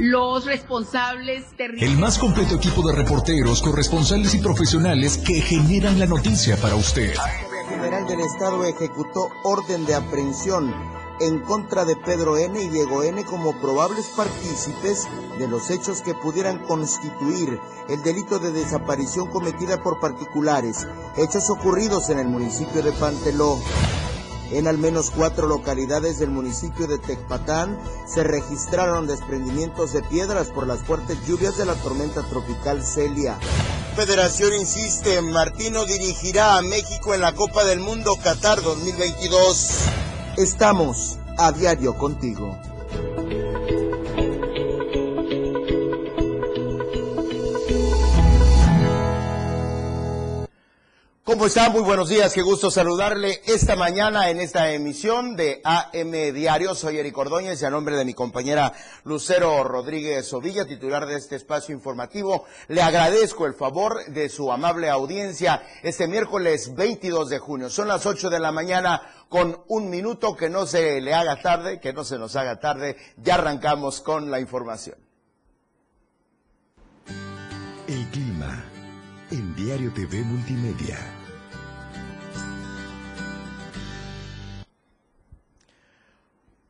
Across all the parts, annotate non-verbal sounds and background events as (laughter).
los responsables El más completo equipo de reporteros, corresponsales y profesionales que generan la noticia para usted. El general del Estado ejecutó orden de aprehensión en contra de Pedro N. y Diego N. como probables partícipes de los hechos que pudieran constituir el delito de desaparición cometida por particulares, hechos ocurridos en el municipio de Panteló. En al menos cuatro localidades del municipio de Tecpatán se registraron desprendimientos de piedras por las fuertes lluvias de la tormenta tropical Celia. Federación insiste, Martino dirigirá a México en la Copa del Mundo Qatar 2022. Estamos a diario contigo. ¿Cómo está? Muy buenos días, qué gusto saludarle esta mañana en esta emisión de AM Diario. Soy Eric Ordóñez y a nombre de mi compañera Lucero Rodríguez Ovilla, titular de este espacio informativo, le agradezco el favor de su amable audiencia este miércoles 22 de junio. Son las 8 de la mañana con un minuto, que no se le haga tarde, que no se nos haga tarde. Ya arrancamos con la información. El clima en Diario TV Multimedia.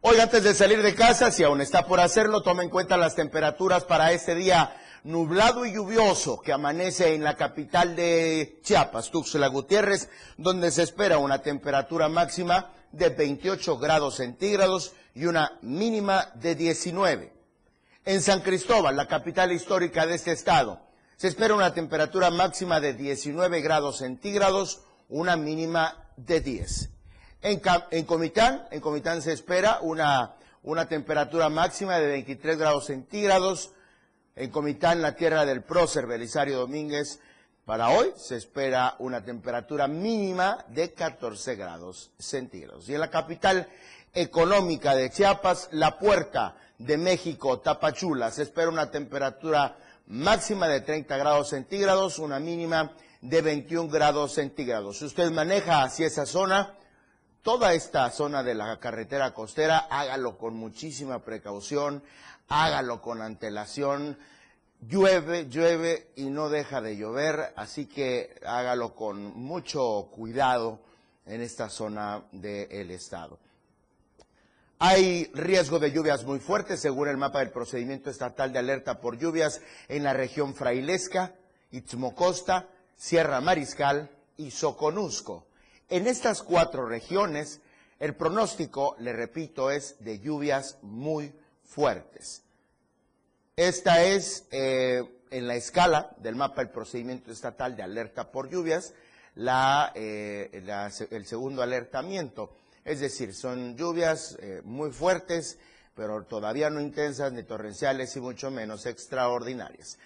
Hoy antes de salir de casa, si aún está por hacerlo, tome en cuenta las temperaturas para este día nublado y lluvioso que amanece en la capital de Chiapas, Tuxtla Gutiérrez, donde se espera una temperatura máxima de 28 grados centígrados y una mínima de 19. En San Cristóbal, la capital histórica de este estado, se espera una temperatura máxima de 19 grados centígrados, una mínima de 10. En, Comitán, en Comitán se espera una, una temperatura máxima de 23 grados centígrados. En Comitán, la tierra del prócer Belisario Domínguez, para hoy se espera una temperatura mínima de 14 grados centígrados. Y en la capital económica de Chiapas, la puerta de México, Tapachula, se espera una temperatura máxima de 30 grados centígrados, una mínima de 21 grados centígrados. Si usted maneja hacia esa zona, toda esta zona de la carretera costera, hágalo con muchísima precaución, hágalo con antelación. Llueve, llueve y no deja de llover, así que hágalo con mucho cuidado en esta zona del estado. Hay riesgo de lluvias muy fuertes, según el mapa del procedimiento estatal de alerta por lluvias en la región frailesca, Itzmocosta, Sierra Mariscal y Soconusco. En estas cuatro regiones, el pronóstico, le repito, es de lluvias muy fuertes. Esta es, eh, en la escala del mapa del procedimiento estatal de alerta por lluvias, eh, el segundo alertamiento. Es decir, son lluvias eh, muy fuertes, pero todavía no intensas ni torrenciales y mucho menos extraordinarias.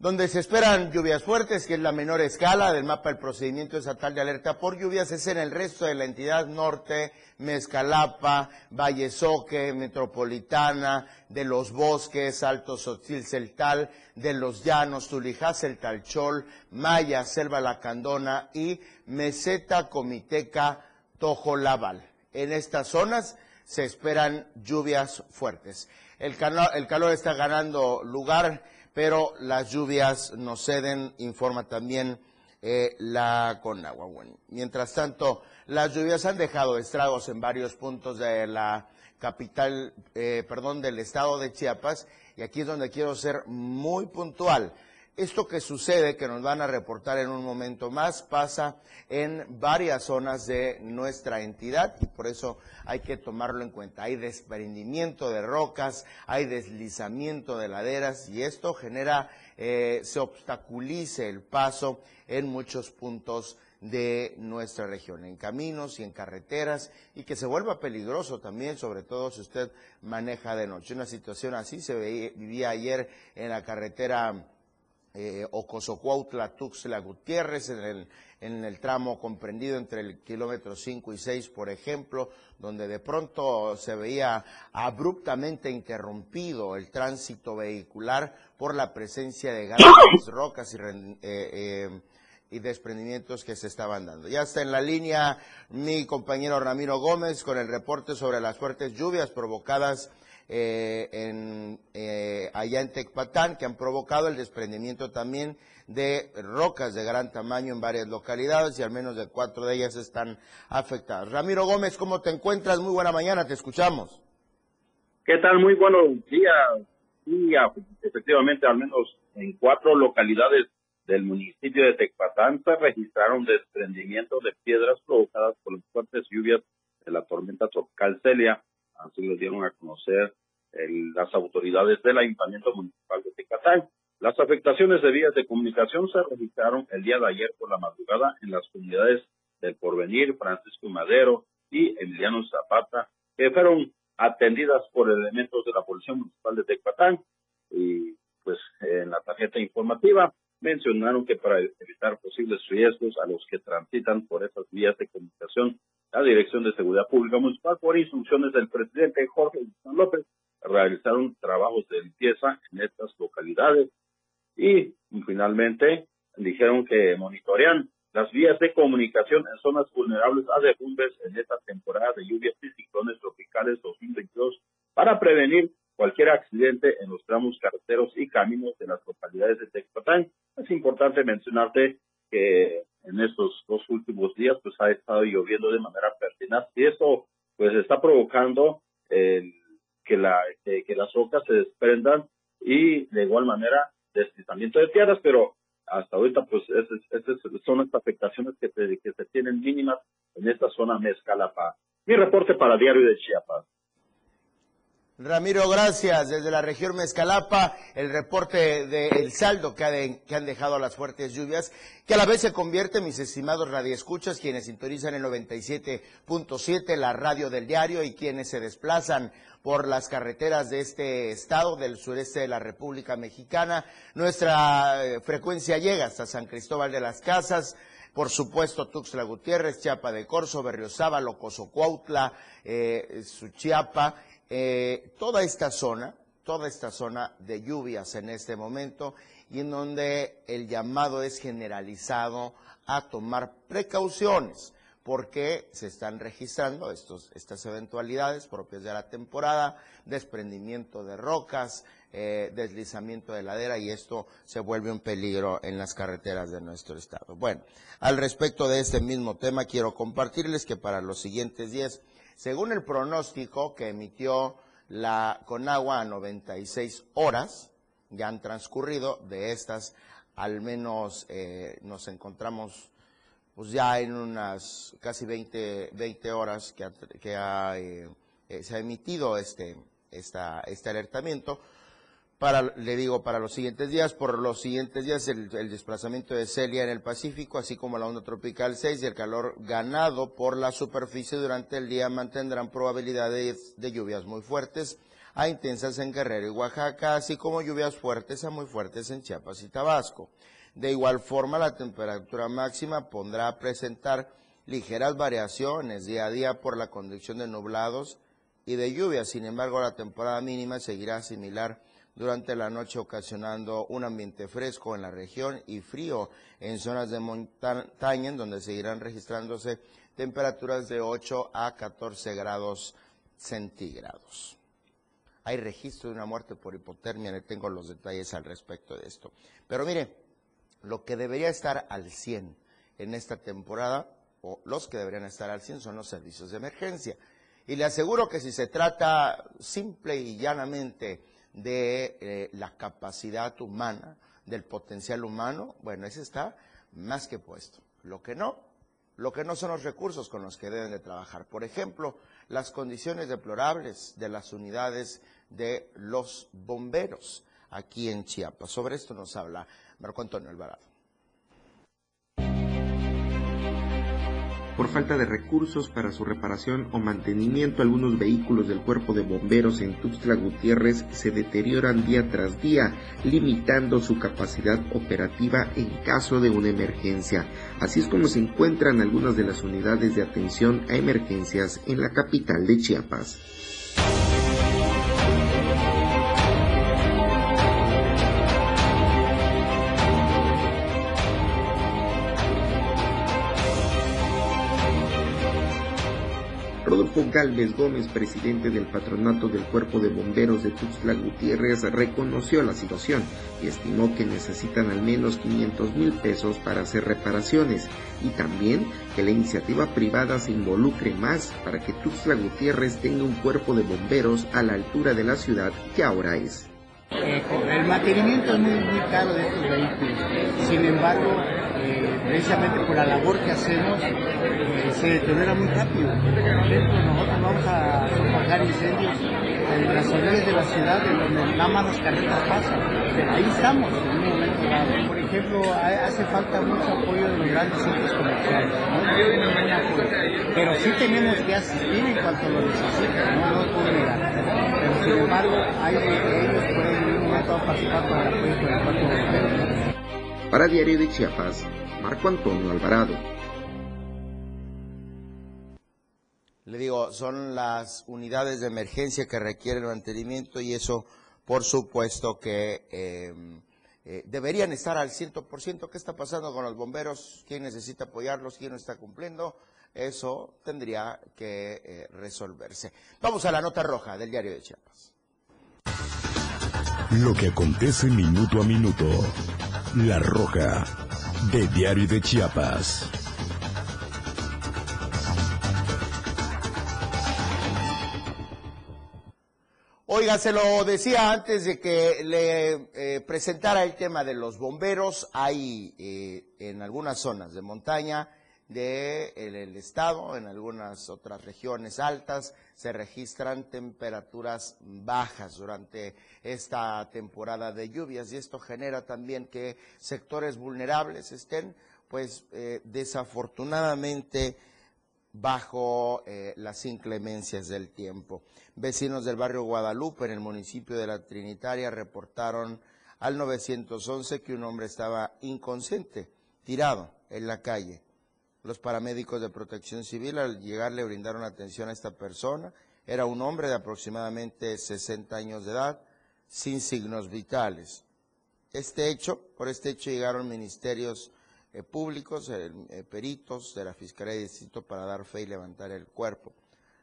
Donde se esperan lluvias fuertes, que es la menor escala del mapa del procedimiento estatal de alerta por lluvias, es en el resto de la entidad norte, Mezcalapa, Vallesoque, Metropolitana, de los bosques, Alto Sotil Celtal, de los llanos, Tulijás, el Talchol, Maya, Selva Lacandona y Meseta Comiteca, Tojolabal. En estas zonas se esperan lluvias fuertes. El el calor está ganando lugar pero las lluvias nos ceden, informa también eh, la Conagua. mientras tanto, las lluvias han dejado estragos en varios puntos de la capital, eh, perdón, del estado de Chiapas, y aquí es donde quiero ser muy puntual. Esto que sucede, que nos van a reportar en un momento más, pasa en varias zonas de nuestra entidad y por eso hay que tomarlo en cuenta. Hay desprendimiento de rocas, hay deslizamiento de laderas y esto genera, eh, se obstaculice el paso en muchos puntos de nuestra región, en caminos y en carreteras, y que se vuelva peligroso también, sobre todo si usted maneja de noche. Una situación así se vivía ayer en la carretera eh, Ocosocuautla, Tuxtla Gutiérrez, en el, en el tramo comprendido entre el kilómetro 5 y 6, por ejemplo, donde de pronto se veía abruptamente interrumpido el tránsito vehicular por la presencia de grandes (coughs) rocas y, eh, eh, y desprendimientos que se estaban dando. Ya está en la línea mi compañero Ramiro Gómez con el reporte sobre las fuertes lluvias provocadas eh, en, eh, allá en Tecpatán que han provocado el desprendimiento también de rocas de gran tamaño en varias localidades y al menos de cuatro de ellas están afectadas. Ramiro Gómez, ¿cómo te encuentras? Muy buena mañana, te escuchamos. ¿Qué tal? Muy buenos días. Sí, efectivamente, al menos en cuatro localidades del municipio de Tecpatán se registraron desprendimientos de piedras provocadas por las fuertes lluvias de la tormenta tropical Celia. Así lo dieron a conocer las autoridades del Ayuntamiento Municipal de Tecpatán. Las afectaciones de vías de comunicación se registraron el día de ayer por la madrugada en las comunidades del Porvenir, Francisco Madero y Emiliano Zapata, que fueron atendidas por elementos de la Policía Municipal de Tecpatán. Y pues en la tarjeta informativa mencionaron que para evitar posibles riesgos a los que transitan por esas vías de comunicación, la Dirección de Seguridad Pública Municipal, por instrucciones del presidente Jorge López, realizaron trabajos de limpieza en estas localidades y finalmente dijeron que monitorean las vías de comunicación en zonas vulnerables a derrumbes en esta temporada de lluvias y ciclones tropicales 2022 para prevenir cualquier accidente en los tramos carreteros y caminos de las localidades de Texpatán. Es importante mencionarte que en estos dos últimos días pues ha estado lloviendo de manera pertinaz y eso pues está provocando que, la, que las rocas se desprendan y de igual manera deslizamiento de tierras, pero hasta ahorita pues esas, son estas afectaciones que, que se tienen mínimas en esta zona Mezcalapa. Mi reporte para Diario de Chiapas. Ramiro, gracias. Desde la región Mezcalapa, el reporte del saldo que, han dejado las fuertes lluvias, que a la vez se convierte, mis estimados radioescuchas, quienes sintonizan el 97.7, la radio del diario, y quienes se desplazan por las carreteras de este estado, del sureste de la República Mexicana. Nuestra eh, frecuencia llega hasta San Cristóbal de las Casas, por supuesto Tuxtla Gutiérrez, Chiapa de Corzo, Berriozábal, Cozocuautla, eh, Suchiapa, eh, toda esta zona, toda esta zona de lluvias en este momento y en donde el llamado es generalizado a tomar precauciones porque se están registrando estos, estas eventualidades propias de la temporada, desprendimiento de rocas, eh, deslizamiento de ladera y esto se vuelve un peligro en las carreteras de nuestro estado. Bueno, al respecto de este mismo tema quiero compartirles que para los siguientes días, según el pronóstico que emitió la Conagua a 96 horas, ya han transcurrido de estas, al menos eh, nos encontramos pues ya en unas casi 20, 20 horas que, eh, eh, se ha emitido este, esta, este alertamiento, para, le digo, para los siguientes días, por los siguientes días el, desplazamiento de Celia en el Pacífico, así como la onda tropical 6 y el calor ganado por la superficie durante el día mantendrán probabilidades de lluvias muy fuertes a intensas en Guerrero y Oaxaca, así como lluvias fuertes a muy fuertes en Chiapas y Tabasco. De igual forma, la temperatura máxima pondrá a presentar ligeras variaciones día a día por la conducción de nublados y de lluvia. Sin embargo, la temporada mínima seguirá similar durante la noche, ocasionando un ambiente fresco en la región y frío en zonas de montaña, en donde seguirán registrándose temperaturas de 8 a 14 grados centígrados. Hay registro de una muerte por hipotermia, le tengo los detalles al respecto de esto. Pero mire, lo que debería estar al 100 en esta temporada, o los que deberían estar al 100 son los servicios de emergencia. Y le aseguro que si se trata simple y llanamente de eh, la capacidad humana, del potencial humano, bueno, ese está más que puesto. Lo que no, lo que no son los recursos con los que deben de trabajar. Por ejemplo, las condiciones deplorables de las unidades de los bomberos aquí en Chiapas. Sobre esto nos habla Marco Antonio Alvarado. Por falta de recursos para su reparación o mantenimiento, algunos vehículos del cuerpo de bomberos en Tuxtla Gutiérrez se deterioran día tras día, limitando su capacidad operativa en caso de una emergencia. Así es como se encuentran algunas de las unidades de atención a emergencias en la capital de Chiapas. Rodolfo Galvez Gómez, presidente del patronato del Cuerpo de Bomberos de Tuxtla Gutiérrez, reconoció la situación y estimó que necesitan al menos 500 mil pesos para hacer reparaciones y también que la iniciativa privada se involucre más para que Tuxtla Gutiérrez tenga un cuerpo de bomberos a la altura de la ciudad que ahora es. Eh, el mantenimiento es muy, muy caro de estos vehículos. Sin embargo, eh, precisamente por la labor que hacemos, se deteriora muy rápido. Por ejemplo, nosotros vamos a apagar incendios en las orillas de la ciudad, en donde nada más las carretas pasan. Ahí estamos en un momento dado. Por ejemplo, hace falta mucho apoyo de los grandes centros comerciales. ¿no? Pero sí tenemos que asistir en cuanto lo necesiten, no lo puedo negar. Pero sin embargo, hay ellos pueden para Diario de Chiapas, Marco Antonio Alvarado. Le digo, son las unidades de emergencia que requieren mantenimiento y eso, por supuesto, que em, eh, deberían estar al 100%. ¿Qué está pasando con los bomberos? ¿Quién necesita apoyarlos? ¿Quién no está cumpliendo? Eso tendría que eh, resolverse. Vamos a la nota roja del diario de Chiapas. Lo que acontece minuto a minuto. La Roja, de Diario de Chiapas. Oiga, se lo decía antes de que le eh, presentara el tema de los bomberos. Hay eh, en algunas zonas de montaña del estado, en algunas otras regiones altas, se registran temperaturas bajas durante esta temporada de lluvias y esto genera también que sectores vulnerables estén, pues eh, desafortunadamente, bajo eh, las inclemencias del tiempo. Vecinos del barrio Guadalupe, en el municipio de La Trinitaria, reportaron al 911 que un hombre estaba inconsciente, tirado en la calle los paramédicos de protección civil al llegar le brindaron atención a esta persona. Era un hombre de aproximadamente 60 años de edad, sin signos vitales. Este hecho, por este hecho llegaron ministerios eh, públicos, eh, peritos de la Fiscalía de Distrito para dar fe y levantar el cuerpo.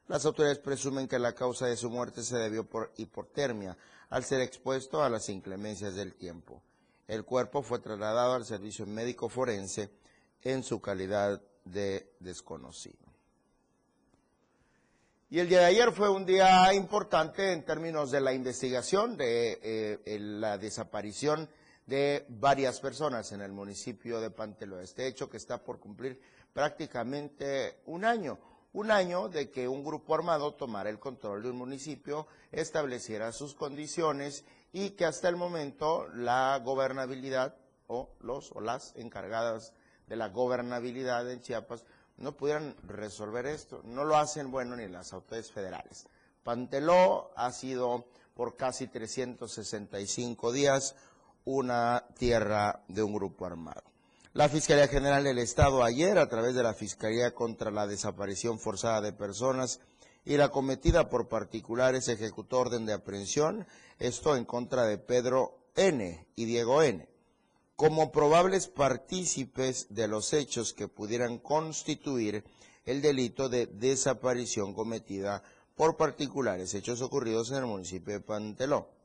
Las autoridades presumen que la causa de su muerte se debió por hipotermia, al ser expuesto a las inclemencias del tiempo. El cuerpo fue trasladado al servicio médico forense en su calidad de desconocido. Y el día de ayer fue un día importante en términos de la investigación de eh, la desaparición de varias personas en el municipio de Pantelo. Este hecho que está por cumplir prácticamente un año, un año de que un grupo armado tomara el control de un municipio, estableciera sus condiciones y que hasta el momento la gobernabilidad o los o las encargadas de la gobernabilidad en Chiapas no pudieran resolver esto. No lo hacen, bueno, ni las autoridades federales. Panteló ha sido por casi 365 días una tierra de un grupo armado. La Fiscalía General del Estado ayer, a través de la Fiscalía contra la Desaparición Forzada de Personas y la cometida por particulares, ejecutó orden de aprehensión, esto en contra de Pedro N. y Diego N como probables partícipes de los hechos que pudieran constituir el delito de desaparición cometida por particulares, hechos ocurridos en el municipio de Panteló.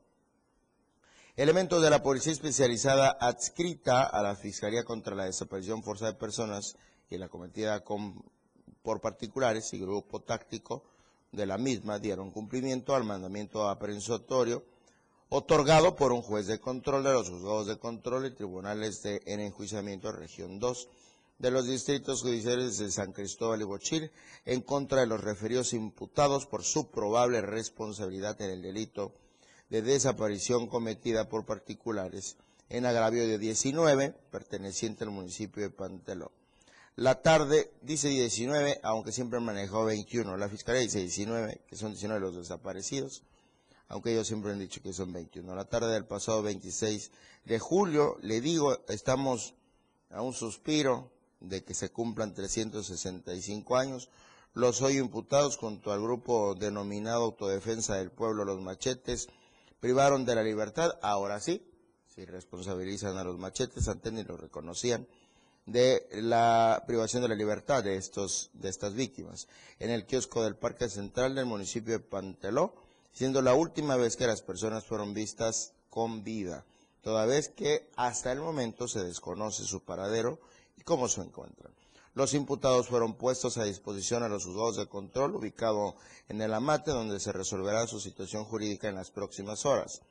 Elementos de la Policía Especializada adscrita a la Fiscalía contra la Desaparición Forzada de Personas y la cometida por particulares y grupo táctico de la misma dieron cumplimiento al mandamiento aprehensotorio otorgado por un juez de control de los juzgados de control y tribunales de, en enjuiciamiento región 2 de los distritos judiciales de San Cristóbal y Bochil en contra de los referidos imputados por su probable responsabilidad en el delito de desaparición cometida por particulares en agravio de 19, perteneciente al municipio de Panteló. La tarde dice 19, aunque siempre manejó 21. La Fiscalía dice 19, que son 19 los desaparecidos aunque ellos siempre han dicho que son 21. La tarde del pasado 26 de julio, le digo, estamos a un suspiro de que se cumplan 365 años. Los hoy imputados junto al grupo denominado Autodefensa del Pueblo, los machetes, privaron de la libertad, ahora sí, si responsabilizan a los machetes, antes ni lo reconocían, de la privación de la libertad de, estos, de estas víctimas en el kiosco del Parque Central del municipio de Panteló, siendo la última vez que las personas fueron vistas con vida, toda vez que hasta el momento se desconoce su paradero y cómo se encuentran. Los imputados fueron puestos a disposición a los juzgados de control ubicado en el Amate, donde se resolverá su situación jurídica en las próximas horas.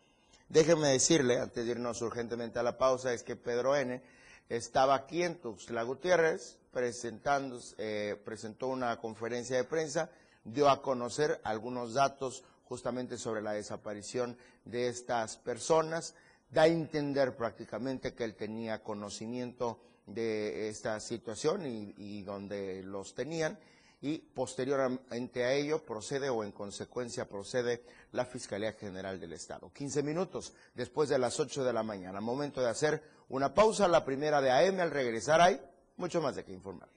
Déjeme decirle, antes de irnos urgentemente a la pausa, es que Pedro N estaba aquí en Tuxtla Gutiérrez, presentando, eh, presentó una conferencia de prensa, dio a conocer algunos datos justamente sobre la desaparición de estas personas, da a entender prácticamente que él tenía conocimiento de esta situación y, donde los tenían y posteriormente a ello procede o en consecuencia procede la Fiscalía General del Estado. 15 minutos después de las 8 de la mañana, momento de hacer una pausa, la primera de AM, al regresar hay mucho más de qué informar.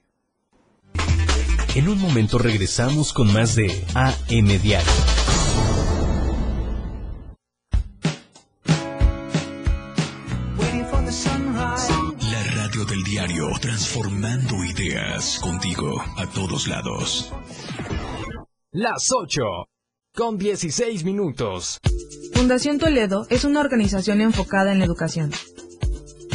En un momento regresamos con más de AM Diario. Transformando ideas contigo a todos lados. Las 8, con 16 minutos. Fundación Toledo es una organización enfocada en la educación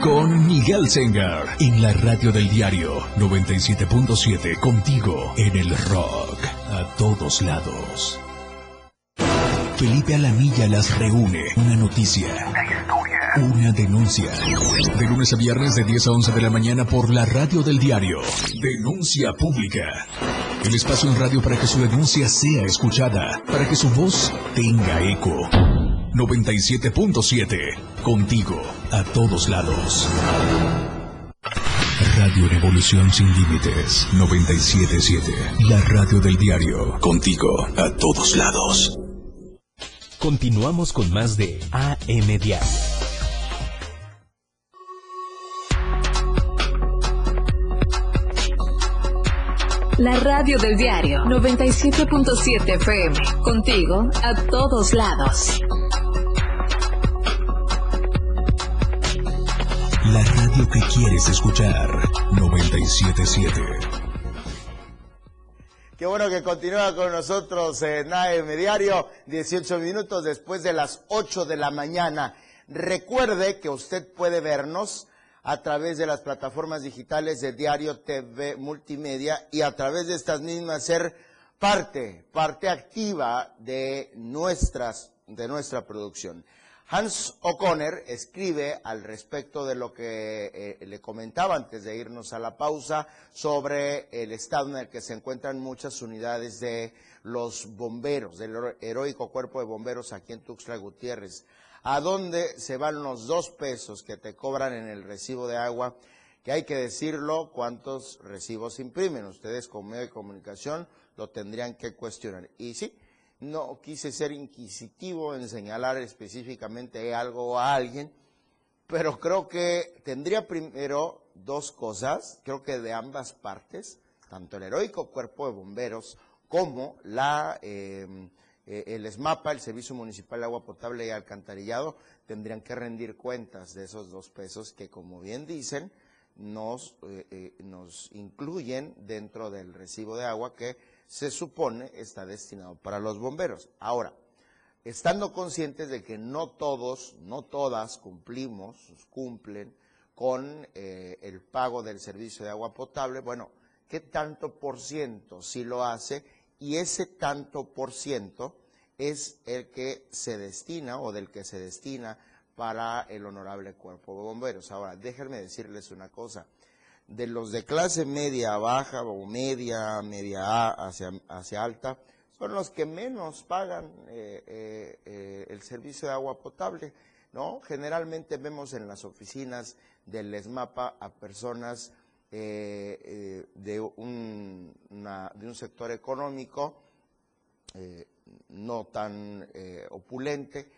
con Miguel Sengar en la radio del diario 97.7 contigo en el rock a todos lados. Felipe Alamilla las reúne. Una noticia. Una denuncia. De lunes a viernes de 10 a 11 de la mañana por la radio del diario. Denuncia pública. El espacio en radio para que su denuncia sea escuchada, para que su voz tenga eco. 97.7. Contigo, a todos lados. Radio Revolución Sin Límites, 97.7. La radio del diario. Contigo, a todos lados. Continuamos con más de AM Diario. La radio del diario 97.7 FM. Contigo a todos lados. La radio que quieres escuchar 977. Qué bueno que continúa con nosotros en AM Diario, 18 minutos después de las 8 de la mañana. Recuerde que usted puede vernos a través de las plataformas digitales de Diario TV Multimedia y a través de estas mismas ser parte, parte activa de nuestras, de nuestra producción. Hans O'Connor escribe al respecto de lo que eh, le comentaba antes de irnos a la pausa sobre el estado en el que se encuentran muchas unidades de los bomberos, del heroico cuerpo de bomberos aquí en Tuxtla Gutiérrez a dónde se van los dos pesos que te cobran en el recibo de agua, que hay que decirlo, cuántos recibos imprimen. Ustedes como medio de comunicación lo tendrían que cuestionar. Y sí, no quise ser inquisitivo en señalar específicamente algo a alguien, pero creo que tendría primero dos cosas, creo que de ambas partes, tanto el heroico cuerpo de bomberos como la, em, eh, el SMAPA, el Servicio Municipal de Agua Potable y Alcantarillado, tendrían que rendir cuentas de esos dos pesos que, como bien dicen, nos, eh, eh, nos incluyen dentro del recibo de agua que se supone está destinado para los bomberos. Ahora, estando conscientes de que no todos, no todas cumplimos, cumplen con el pago del servicio de agua potable, bueno, ¿qué tanto por ciento sí lo hace? Y ese tanto por ciento es el que se destina o del que se destina para el honorable cuerpo de bomberos. Ahora, déjenme decirles una cosa. De los de clase media baja o media, media A hacia, hacia alta, son los que menos pagan eh, eh, eh, el servicio de agua potable. ¿no? Generalmente vemos en las oficinas del ESMAPA a personas de, un, de un sector económico no tan opulente,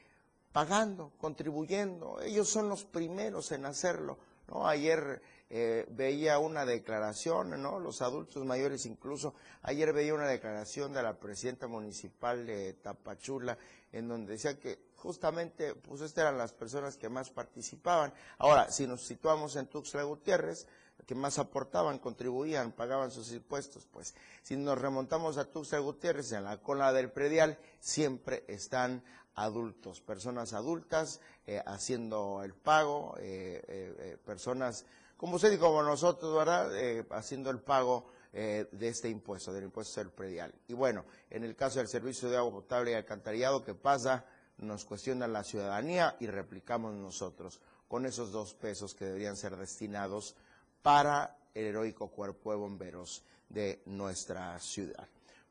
pagando, contribuyendo. Ellos son los primeros en hacerlo. ¿no? Ayer eh, veía una declaración, ¿no? los adultos mayores incluso, ayer veía una declaración de la presidenta municipal de Tapachula, en donde decía que justamente, pues estas eran las personas que más participaban. Ahora, si nos situamos en Tuxtla Gutiérrez, que más aportaban, contribuían, pagaban sus impuestos, pues si nos remontamos a Tuxtla Gutiérrez, en la cola del predial, siempre están adultos, personas adultas eh, haciendo el pago, eh, eh, personas como usted y como nosotros, ¿verdad? haciendo el pago de este impuesto, del impuesto del predial. Y bueno, en el caso del servicio de agua potable y alcantarillado, ¿qué pasa? Nos cuestiona la ciudadanía y replicamos nosotros con esos dos pesos que deberían ser destinados para el heroico cuerpo de bomberos de nuestra ciudad.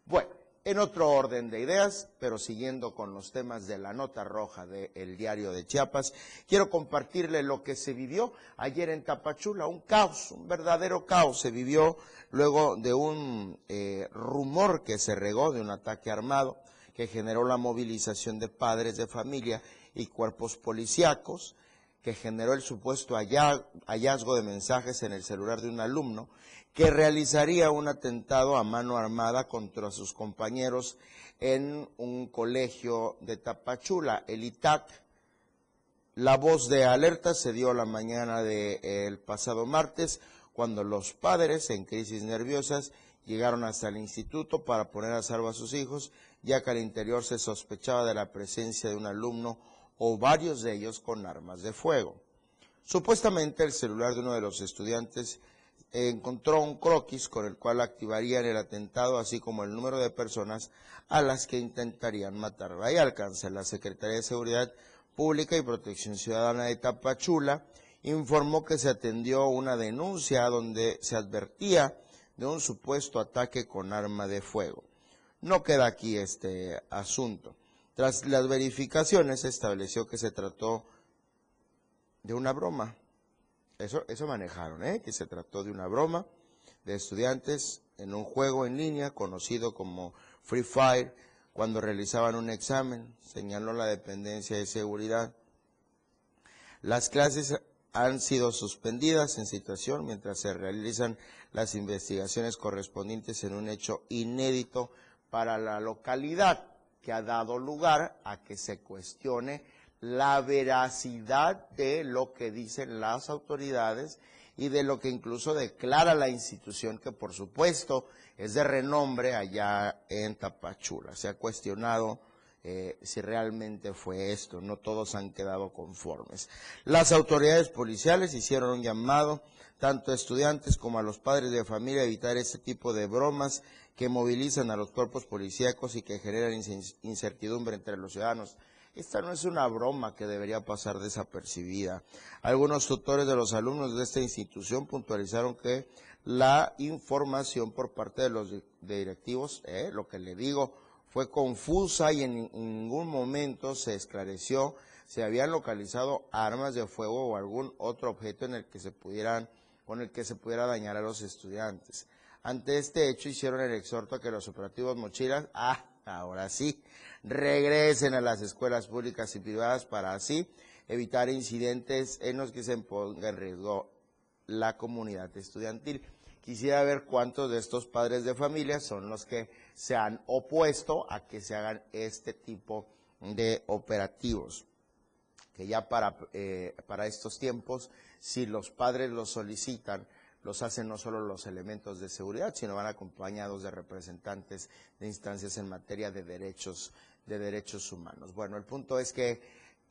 Bueno, en otro orden de ideas, pero siguiendo con los temas de la nota roja del diario de Chiapas, quiero compartirle lo que se vivió ayer en Tapachula, un caos, un verdadero caos se vivió luego de un eh, rumor que se regó de un ataque armado que generó la movilización de padres de familia y cuerpos policíacos, que generó el supuesto hallazgo de mensajes en el celular de un alumno que realizaría un atentado a mano armada contra sus compañeros en un colegio de Tapachula, el ITAC. La voz de alerta se dio la mañana del pasado martes, cuando los padres, en crisis nerviosas, llegaron hasta el instituto para poner a salvo a sus hijos, ya que al interior se sospechaba de la presencia de un alumno o varios de ellos con armas de fuego. Supuestamente el celular de uno de los estudiantes encontró un croquis con el cual activarían el atentado, así como el número de personas a las que intentarían matar. Ahí alcanza la Secretaría de Seguridad Pública y Protección Ciudadana de Tapachula, informó que se atendió una denuncia donde se advertía de un supuesto ataque con arma de fuego. No queda aquí este asunto. Tras las verificaciones se estableció que se trató de una broma eso, eso manejaron, ¿eh? que se trató de una broma de estudiantes en un juego en línea conocido como Free Fire cuando realizaban un examen, señaló la dependencia de seguridad. Las clases han sido suspendidas en situación mientras se realizan las investigaciones correspondientes en un hecho inédito para la localidad que ha dado lugar a que se cuestione la veracidad de lo que dicen las autoridades y de lo que incluso declara la institución, que por supuesto es de renombre allá en Tapachula. Se ha cuestionado eh, si realmente fue esto, no todos han quedado conformes. Las autoridades policiales hicieron un llamado tanto a estudiantes como a los padres de familia a evitar este tipo de bromas que movilizan a los cuerpos policíacos y que generan incertidumbre entre los ciudadanos. Esta no es una broma que debería pasar desapercibida. Algunos tutores de los alumnos de esta institución puntualizaron que la información por parte de los directivos, eh, lo que le digo, fue confusa y en ningún momento se esclareció si habían localizado armas de fuego o algún otro objeto en el que se pudieran, con el que se pudiera dañar a los estudiantes. Ante este hecho hicieron el exhorto a que los operativos mochilas, ah, ahora sí, regresen a las escuelas públicas y privadas para así evitar incidentes en los que se ponga en riesgo la comunidad estudiantil. Quisiera ver cuántos de estos padres de familia son los que se han opuesto a que se hagan este tipo de operativos que ya para, eh, para estos tiempos, si los padres los solicitan, los hacen no solo los elementos de seguridad, sino van acompañados de representantes de instancias en materia de derechos, de derechos humanos. Bueno, el punto es que,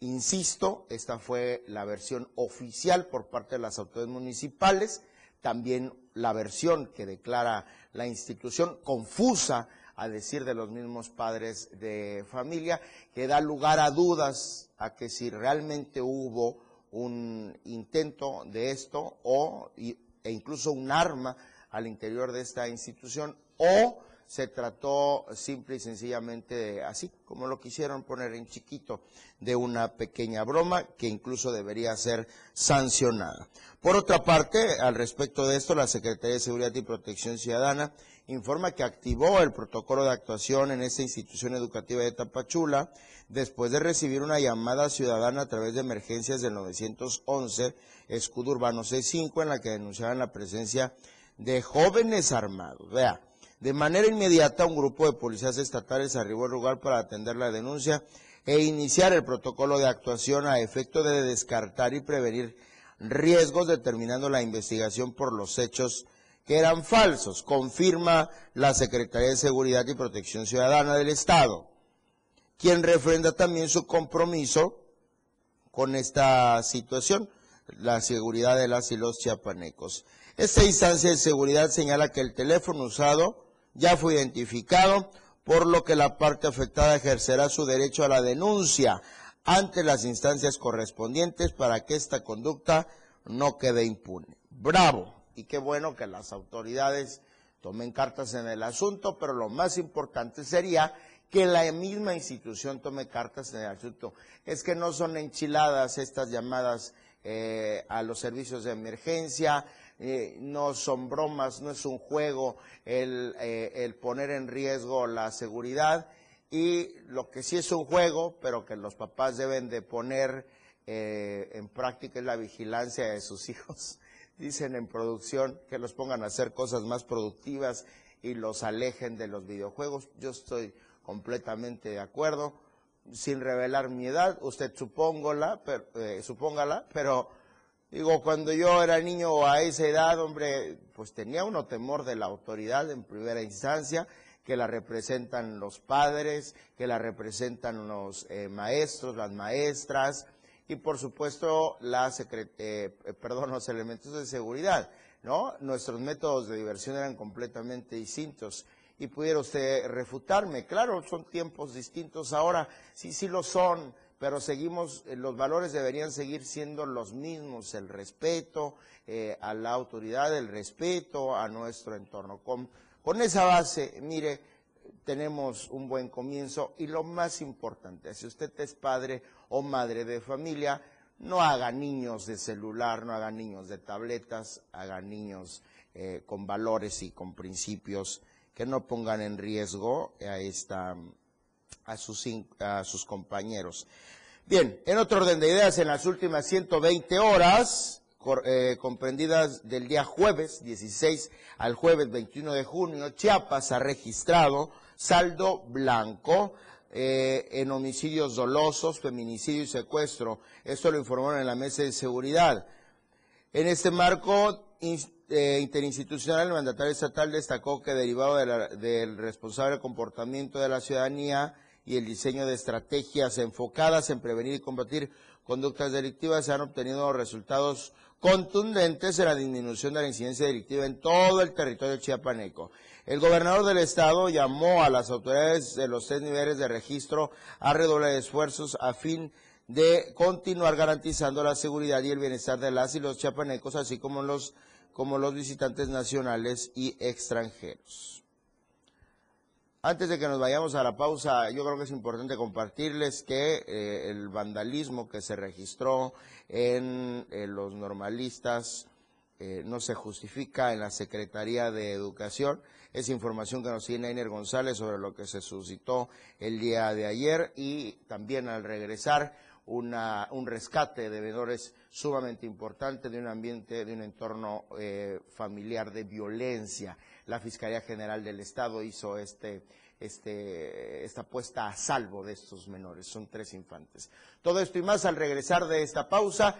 insisto, esta fue la versión oficial por parte de las autoridades municipales, también la versión que declara la institución confusa a decir de los mismos padres de familia, que da lugar a dudas a que si realmente hubo un intento de esto o e incluso un arma al interior de esta institución o se trató simple y sencillamente así como lo quisieron poner en chiquito, de una pequeña broma que incluso debería ser sancionada. Por otra parte, al respecto de esto, la Secretaría de Seguridad y Protección Ciudadana informa que activó el protocolo de actuación en esta institución educativa de Tapachula después de recibir una llamada ciudadana a través de emergencias del 911, escudo urbano C5, en la que denunciaban la presencia de jóvenes armados. Vea, de manera inmediata un grupo de policías estatales arribó al lugar para atender la denuncia e iniciar el protocolo de actuación a efecto de descartar y prevenir riesgos, determinando la investigación por los hechos que eran falsos, confirma la Secretaría de Seguridad y Protección Ciudadana del Estado, quien refrenda también su compromiso con esta situación, la seguridad de las y los chiapanecos. Esta instancia de seguridad señala que el teléfono usado ya fue identificado, por lo que la parte afectada ejercerá su derecho a la denuncia ante las instancias correspondientes para que esta conducta no quede impune. Bravo y qué bueno que las autoridades tomen cartas en el asunto, pero lo más importante sería que la misma institución tome cartas en el asunto. Es que no son enchiladas estas llamadas eh, a los servicios de emergencia, eh, no son bromas, no es un juego el, eh, el, poner en riesgo la seguridad y lo que sí es un juego, pero que los papás deben de poner en práctica es la vigilancia de sus (laughs) hijos dicen en producción que los pongan a hacer cosas más productivas y los alejen de los videojuegos. Yo estoy completamente de acuerdo, sin revelar mi edad, usted supóngala, pero, eh, supóngala, pero digo, cuando yo era niño a esa edad, hombre, pues tenía uno temor de la autoridad en primera instancia, que la representan los padres, que la representan los eh, maestros, las maestras, y por supuesto la eh, perdón, los elementos de seguridad. ¿no? Nuestros métodos de diversión eran completamente distintos. Y pudiera usted refutarme, claro, son tiempos distintos ahora, sí, sí lo son, pero seguimos, eh, los valores deberían seguir siendo los mismos, el respeto eh, a la autoridad, el respeto a nuestro entorno. Con, con esa base, mire, tenemos un buen comienzo y lo más importante, si usted es padre o madre de familia, no haga niños de celular, no haga niños de tabletas, haga niños eh, con valores y con principios que no pongan en riesgo a, esta, a, sus, a sus compañeros. Bien, en otro orden de ideas, en las últimas 120 horas, eh, comprendidas del día jueves 16 al jueves 21 de junio, Chiapas ha registrado saldo blanco eh, en homicidios dolosos, feminicidio y secuestro. Esto lo informaron en la mesa de seguridad. En este marco eh, interinstitucional, el mandatario estatal destacó que derivado del responsable comportamiento de la ciudadanía y el diseño de estrategias enfocadas en prevenir y combatir conductas delictivas, se han obtenido resultados contundentes en la disminución de la incidencia delictiva en todo el territorio chiapaneco. El gobernador del estado llamó a las autoridades de los tres niveles de registro a redoblar esfuerzos a fin de continuar garantizando la seguridad y el bienestar de las y los chiapanecos, así como los, como los visitantes nacionales y extranjeros. Antes de que nos vayamos a la pausa, yo creo que es importante compartirles que eh, el vandalismo que se registró en los normalistas eh, no se justifica en la Secretaría de Educación. Es información que nos tiene Einer González sobre lo que se suscitó el día de ayer y también al regresar una, un rescate de menores sumamente importante de un ambiente, de un entorno eh, familiar de violencia. La Fiscalía General del Estado hizo este, este, esta puesta a salvo de estos menores. Son tres infantes. Todo esto y más al regresar de esta pausa.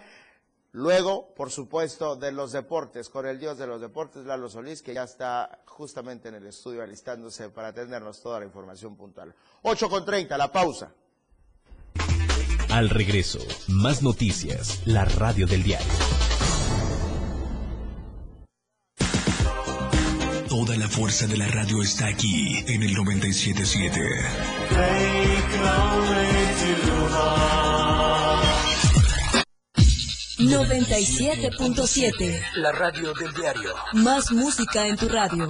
Luego, por supuesto, de los deportes, con el dios de los deportes, Lalo Solís, que ya está justamente en el estudio alistándose para atendernos toda la información puntual. 8 con 30, la pausa. Al regreso, más noticias, la radio del diario. Toda la fuerza de la radio está aquí en el 977. 97.7. La radio del diario. Más música en tu radio.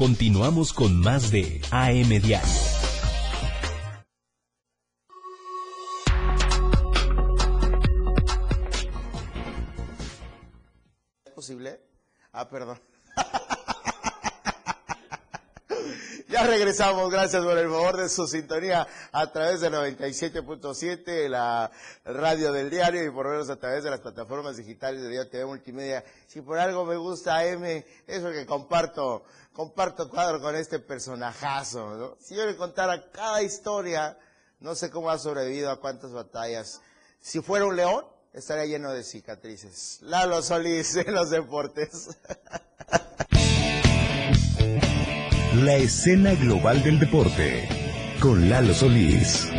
Continuamos con más de AM Diario. ¿Es posible? Ah, perdón. (laughs) Regresamos, gracias por el favor de su sintonía a través de 97.7, la radio del diario y por menos a través de las plataformas digitales de Diario TV Multimedia. Si por algo me gusta M, es porque comparto, comparto cuadro con este personajazo. Si yo le contara cada historia, no sé cómo ha sobrevivido a cuántas batallas. Si fuera un león, estaría lleno de cicatrices. Lalo Solís (laughs) en los deportes. (laughs) La escena global del deporte con Lalo Solís.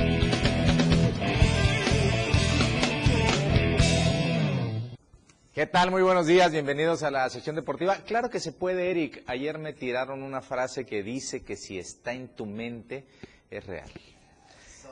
¿Qué tal? Muy buenos días, bienvenidos a la sección deportiva. Claro que se puede, Eric. Ayer me tiraron una frase que dice que si está en tu mente es real.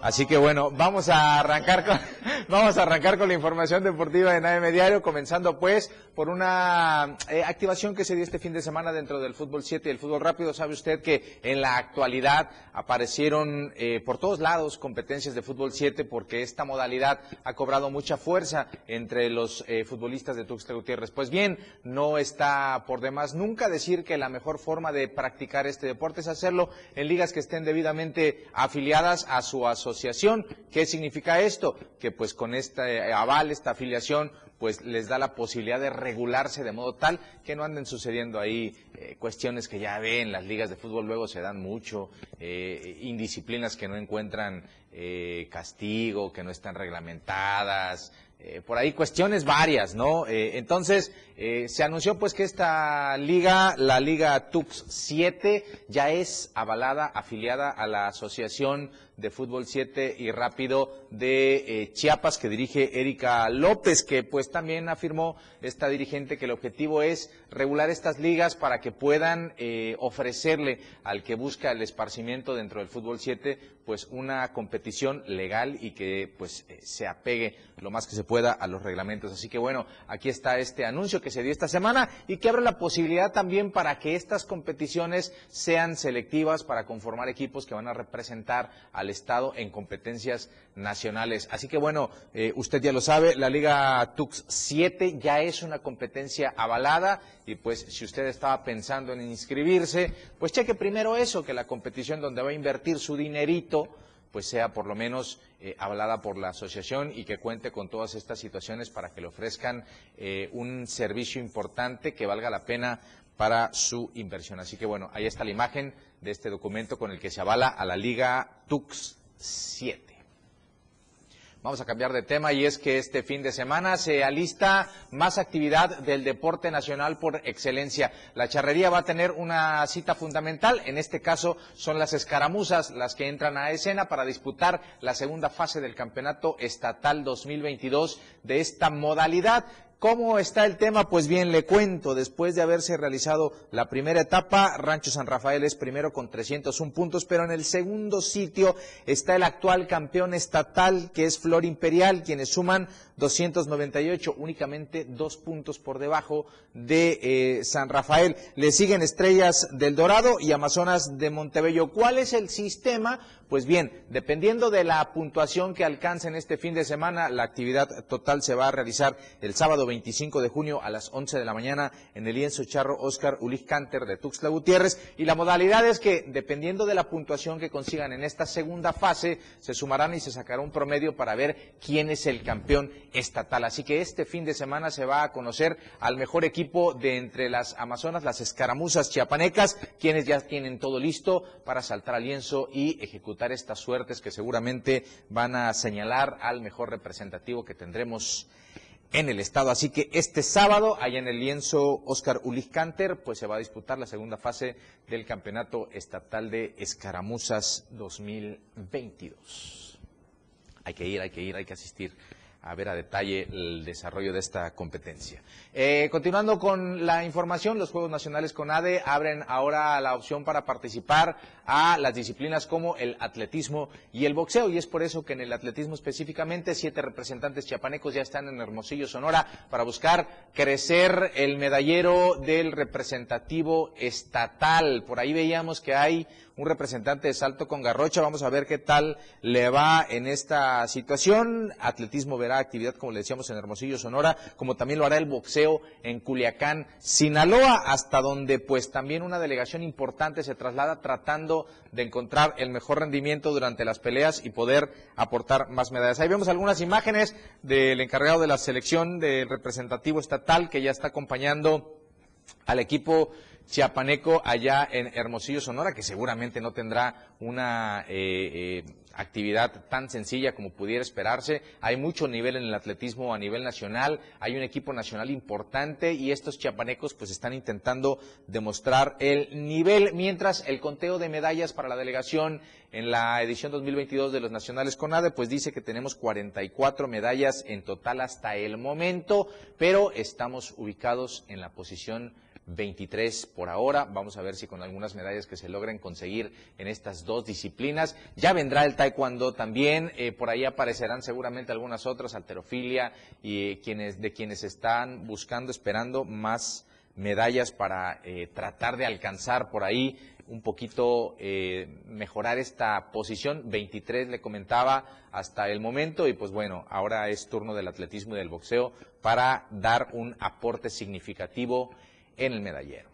Así que bueno, vamos a arrancar con, (laughs) vamos a arrancar con la información deportiva en AM Diario, comenzando pues por una eh, activación que se dio este fin de semana dentro del fútbol 7 y el fútbol rápido. Sabe usted que en la actualidad aparecieron eh, por todos lados competencias de fútbol 7 porque esta modalidad ha cobrado mucha fuerza entre los eh, futbolistas de Tuxtla Gutiérrez. Pues bien, no está por demás nunca decir que la mejor forma de practicar este deporte es hacerlo en ligas que estén debidamente afiliadas a su asociación asociación. ¿Qué significa esto? Que pues con este aval, esta afiliación, pues les da la posibilidad de regularse de modo tal que no anden sucediendo ahí eh, cuestiones que ya ven, las ligas de fútbol luego se dan mucho, eh, indisciplinas que no encuentran eh, castigo, que no están reglamentadas, eh, por ahí cuestiones varias, ¿no? Eh, entonces, eh, se anunció pues que esta liga, la Liga Tux 7, ya es avalada, afiliada a la Asociación de Fútbol 7 y Rápido de Chiapas que dirige Erika López, que pues también afirmó esta dirigente que el objetivo es regular estas ligas para que puedan ofrecerle al que busca el esparcimiento dentro del Fútbol 7 pues una competición legal y que pues se apegue lo más que se pueda a los reglamentos. Así que bueno, aquí está este anuncio que se dio esta semana y que abre la posibilidad también para que estas competiciones sean selectivas para conformar equipos que van a representar al Estado en competencias nacionales. Así que bueno, eh, usted ya lo sabe, la Liga Tux 7 ya es una competencia avalada y pues si usted estaba pensando en inscribirse, pues cheque primero eso, que la competición donde va a invertir su dinerito, pues sea por lo menos eh, hablada por la asociación y que cuente con todas estas situaciones para que le ofrezcan eh, un servicio importante que valga la pena para su inversión. Así que bueno, ahí está la imagen de este documento con el que se avala a la Liga Tux 7. Vamos a cambiar de tema y es que este fin de semana se alista más actividad del deporte nacional por excelencia. La charrería va a tener una cita fundamental, en este caso son las escaramuzas las que entran a escena para disputar la segunda fase del campeonato estatal 2022 de esta modalidad. ¿Cómo está el tema? Pues bien, le cuento, después de haberse realizado la primera etapa, Rancho San Rafael es primero con 301 puntos, pero en el segundo sitio está el actual campeón estatal, que es Flor Imperial, quienes suman 298, únicamente dos puntos por debajo de eh, San Rafael. Le siguen Estrellas del Dorado y Amazonas de Montebello. ¿Cuál es el sistema? Pues bien, dependiendo de la puntuación que alcancen este fin de semana, la actividad total se va a realizar el sábado 25 de junio a las 11 de la mañana en el lienzo charro Oscar Ulich Canter de Tuxtla Gutiérrez. Y la modalidad es que, dependiendo de la puntuación que consigan en esta segunda fase, se sumarán y se sacará un promedio para ver quién es el campeón estatal. Así que este fin de semana se va a conocer al mejor equipo de entre las Amazonas, las escaramuzas chiapanecas, quienes ya tienen todo listo para saltar al lienzo y ejecutar estas suertes que seguramente van a señalar al mejor representativo que tendremos en el estado. Así que este sábado, allá en el lienzo Oscar Ulich Canter, pues se va a disputar la segunda fase del Campeonato Estatal de Escaramuzas 2022. Hay que ir, hay que ir, hay que asistir a ver a detalle el desarrollo de esta competencia. Eh, continuando con la información, los Juegos Nacionales con ADE abren ahora la opción para participar a las disciplinas como el atletismo y el boxeo, y es por eso que en el atletismo específicamente siete representantes chiapanecos ya están en Hermosillo, Sonora, para buscar crecer el medallero del representativo estatal. Por ahí veíamos que hay un representante de Salto con Garrocha. Vamos a ver qué tal le va en esta situación. Atletismo verá actividad, como le decíamos, en Hermosillo, Sonora, como también lo hará el boxeo en Culiacán, Sinaloa, hasta donde pues también una delegación importante se traslada tratando de encontrar el mejor rendimiento durante las peleas y poder aportar más medallas. Ahí vemos algunas imágenes del encargado de la selección del representativo estatal que ya está acompañando al equipo chiapaneco allá en Hermosillo, Sonora, que seguramente no tendrá una eh, eh, actividad tan sencilla como pudiera esperarse. Hay mucho nivel en el atletismo a nivel nacional, hay un equipo nacional importante y estos chiapanecos pues están intentando demostrar el nivel, mientras el conteo de medallas para la delegación en la edición 2022 de los Nacionales CONADE pues dice que tenemos 44 medallas en total hasta el momento, pero estamos ubicados en la posición 23 por ahora. Vamos a ver si con algunas medallas que se logren conseguir en estas dos disciplinas. Ya vendrá el taekwondo también. Eh, por ahí aparecerán seguramente algunas otras, alterofilia, y quienes, de quienes están buscando, esperando más medallas para eh, tratar de alcanzar por ahí un poquito eh, mejorar esta posición. 23 le comentaba hasta el momento y pues bueno, ahora es turno del atletismo y del boxeo para dar un aporte significativo en el medallero.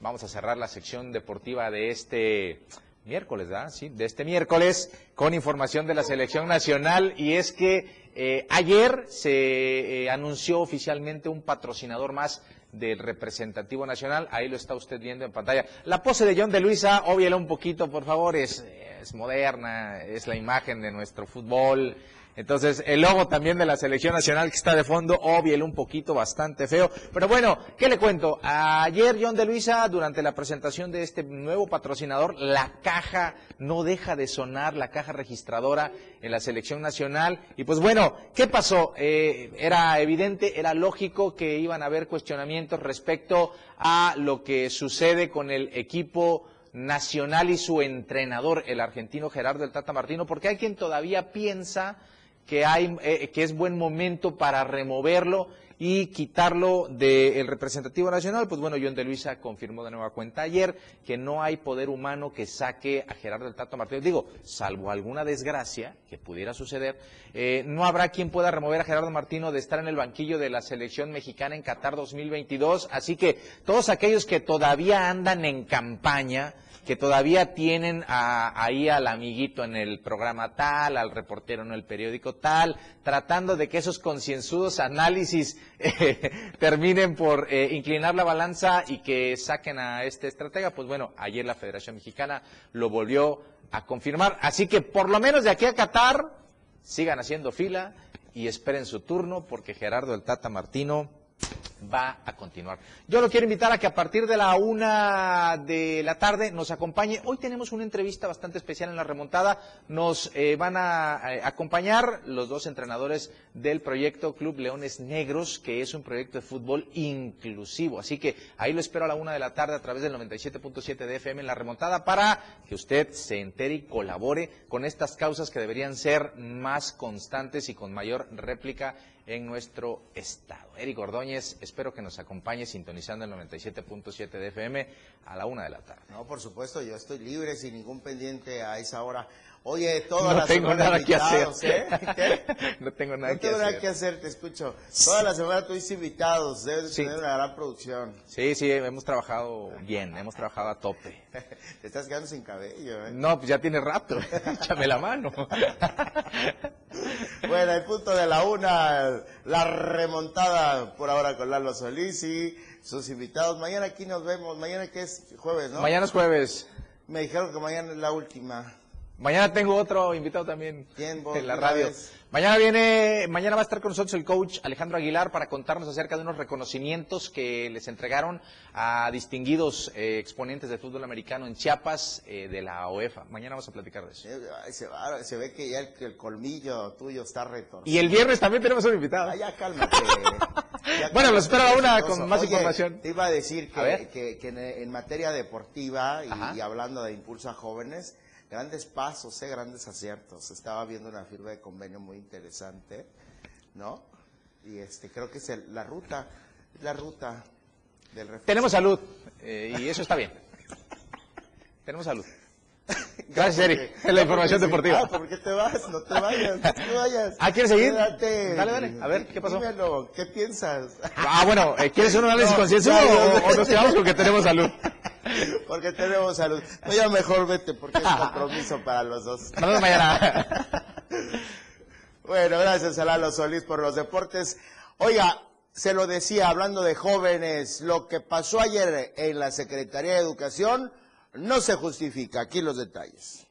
Vamos a cerrar la sección deportiva de este miércoles, ¿verdad? Sí, de este miércoles con información de la selección nacional y es que eh, ayer se eh, anunció oficialmente un patrocinador más del representativo nacional, ahí lo está usted viendo en pantalla. La pose de John de Luisa, óviela un poquito, por favor, es moderna, es la imagen de nuestro fútbol, entonces, el logo también de la selección nacional que está de fondo, obvio, un poquito bastante feo. Pero bueno, ¿qué le cuento? Ayer, John de Luisa, durante la presentación de este nuevo patrocinador, la caja no deja de sonar, la caja registradora en la selección nacional. Y pues bueno, ¿qué pasó? Eh, era evidente, era lógico que iban a haber cuestionamientos respecto a lo que sucede con el equipo nacional y su entrenador, el argentino Gerardo del Tata Martino, porque hay quien todavía piensa que, hay, eh, que es buen momento para removerlo y quitarlo del representativo nacional, pues bueno, John de Luisa confirmó de nueva cuenta ayer que no hay poder humano que saque a Gerardo del Tato Martínez. Digo, salvo alguna desgracia que pudiera suceder, eh, no habrá quien pueda remover a Gerardo Martino de estar en el banquillo de la selección mexicana en Qatar 2022. Así que todos aquellos que todavía andan en campaña, que todavía tienen ahí al amiguito en el programa tal, al reportero en el periódico tal, tratando de que esos concienzudos análisis (laughs) eh, terminen por eh, inclinar la balanza y que saquen a este estratega. Pues bueno, ayer la Federación Mexicana lo volvió a confirmar. Así que por lo menos de aquí a Qatar, sigan haciendo fila y esperen su turno porque Gerardo el Tata Martino va a continuar. Yo lo quiero invitar a que a partir de la una de la tarde nos acompañe. Hoy tenemos una entrevista bastante especial en la remontada. Nos eh, van a, acompañar los dos entrenadores del proyecto Club Leones Negros, que es un proyecto de fútbol inclusivo. Así que ahí lo espero a la una de la tarde a través del 97.7 de FM en la remontada para que usted se entere y colabore con estas causas que deberían ser más constantes y con mayor réplica en nuestro estado. Eric Ordóñez, espero que nos acompañe sintonizando el 97.7 de FM a la una de la tarde. No, por supuesto, yo estoy libre sin ningún pendiente a esa hora. Oye, todas no las tengo nada que hacer. ¿eh? (laughs) No tengo nada no que tengo hacer. nada que hacer, te escucho. Toda la semana tuviste invitados, debes tener una gran producción. Sí, sí, hemos trabajado bien, hemos trabajado a tope. (laughs) Te estás quedando sin cabello, ¿eh? No, pues ya tiene rato, (laughs) échame la mano. bueno, el punto de la una, la remontada por ahora con Lalo Solís y sus invitados. Mañana aquí nos vemos, mañana que es jueves, ¿no? Mañana es jueves. Me dijeron que mañana es la última. Mañana tengo otro invitado también ¿Quién, vos, en la radio. Mañana viene, mañana va a estar con nosotros el coach Alejandro Aguilar para contarnos acerca de unos reconocimientos que les entregaron a distinguidos eh, exponentes del fútbol americano en Chiapas eh, de la OEFA. Mañana vamos a platicar de eso. Eh, ay, se, va- se ve que ya el, colmillo tuyo está retorcido. Y el viernes también tenemos un invitado. Ah, ya cálmate. (laughs) Ya Bueno, los espero a una con más Oye, información. Te iba a decir A que, que, que en, en materia deportiva y, y hablando de impulso a jóvenes, grandes pasos, eh, grandes aciertos. Estaba viendo una firma de convenio muy interesante, ¿no? Y este creo que es el- la ruta, la ruta del refresco. Tenemos salud eh, y eso está bien. Tenemos salud. (laughs) Gracias, Eric. Es la información deportiva. Ah, ¿Por qué te vas? No te vayas, no te vayas. Ah, ¿quieres seguir? Quédate. Dale, dale. A ver, ¿qué pasó? Dímelo, ¿qué piensas? Ah, bueno, eh, ¿quieres un análisis No, ya, o, o nos quedamos con que tenemos salud? (laughs) Porque tenemos salud. No, ya mejor vete, porque es compromiso para los dos. (laughs) Nos vemos mañana. (laughs) Bueno, gracias a Lalo Solís por los deportes. Oiga, se lo decía, hablando de jóvenes, lo que pasó ayer en la Secretaría de Educación no se justifica. Aquí los detalles.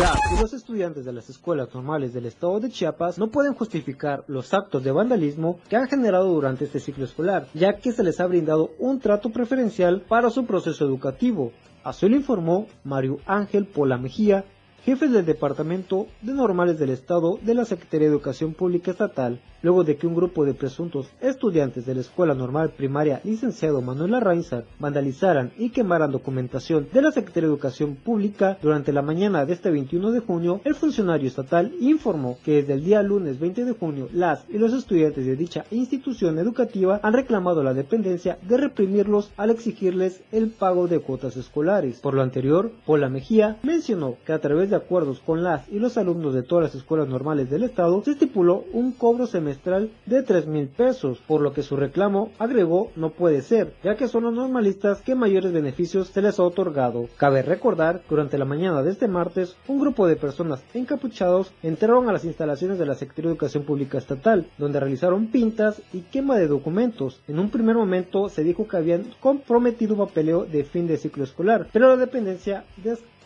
Y los estudiantes de las escuelas normales del estado de Chiapas no pueden justificar los actos de vandalismo que han generado durante este ciclo escolar, ya que se les ha brindado un trato preferencial para su proceso educativo. Así lo informó Mario Ángel Pola Mejía, jefe del Departamento de Normales del Estado de la Secretaría de Educación Pública Estatal, luego de que un grupo de presuntos estudiantes de la Escuela Normal Primaria Licenciado Manuel Arrainzar vandalizaran y quemaran documentación de la Secretaría de Educación Pública durante la mañana de este 21 de junio, el funcionario estatal informó que desde el día lunes 20 de junio las y los estudiantes de dicha institución educativa han reclamado la dependencia de reprimirlos al exigirles el pago de cuotas escolares. Por lo anterior, Pola Mejía mencionó que a través de acuerdos con las y los alumnos de todas las escuelas normales del estado, se estipuló un cobro semestral de 3 mil pesos, por lo que su reclamo, agregó, no puede ser, ya que son los normalistas que mayores beneficios se les ha otorgado. Cabe recordar que durante la mañana de este martes, un grupo de personas encapuchados entraron a las instalaciones de la Secretaría de Educación Pública Estatal, donde realizaron pintas y quema de documentos. En un primer momento se dijo que habían comprometido papeleo de fin de ciclo escolar, pero la dependencia descartó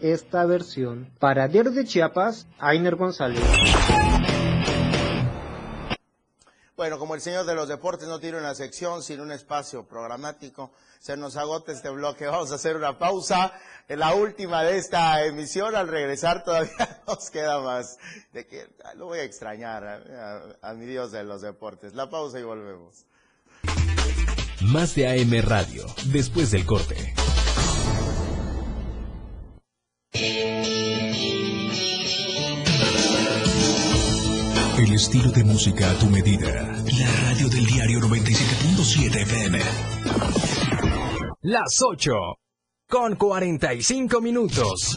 esta versión. Para Diario de Chiapas, Ainer González. Bueno, como el señor de los deportes no tiene una sección sin un espacio programático, se nos agota este bloque. (laughs) Vamos a hacer una pausa. En la última de esta emisión, al regresar todavía (laughs) nos queda más. De que lo voy a extrañar a, a mi Dios de los deportes. La pausa y volvemos. Más de AM Radio, después del corte. El estilo de música a tu medida. La radio del diario 97.7 FM. Las 8 con 45 minutos.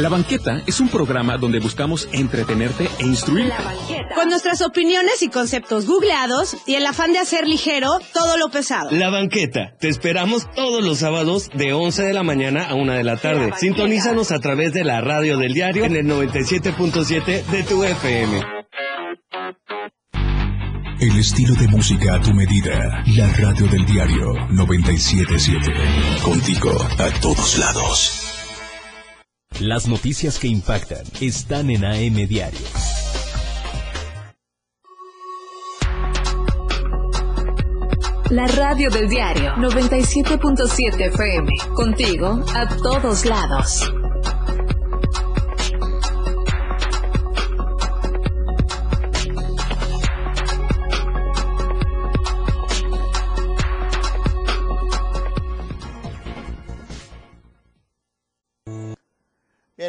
La Banqueta es un programa donde buscamos entretenerte e instruir. Con nuestras opiniones y conceptos googleados y el afán de hacer ligero todo lo pesado. La Banqueta. Te esperamos todos los sábados de 11 de la mañana a 1 de la tarde. Sintonízanos a través de la radio del diario en el 97.7 de tu FM. El estilo de música a tu medida. La radio del diario 977. Contigo a todos lados. Las noticias que impactan están en AM Diario. La radio del diario 97.7 FM. Contigo a todos lados.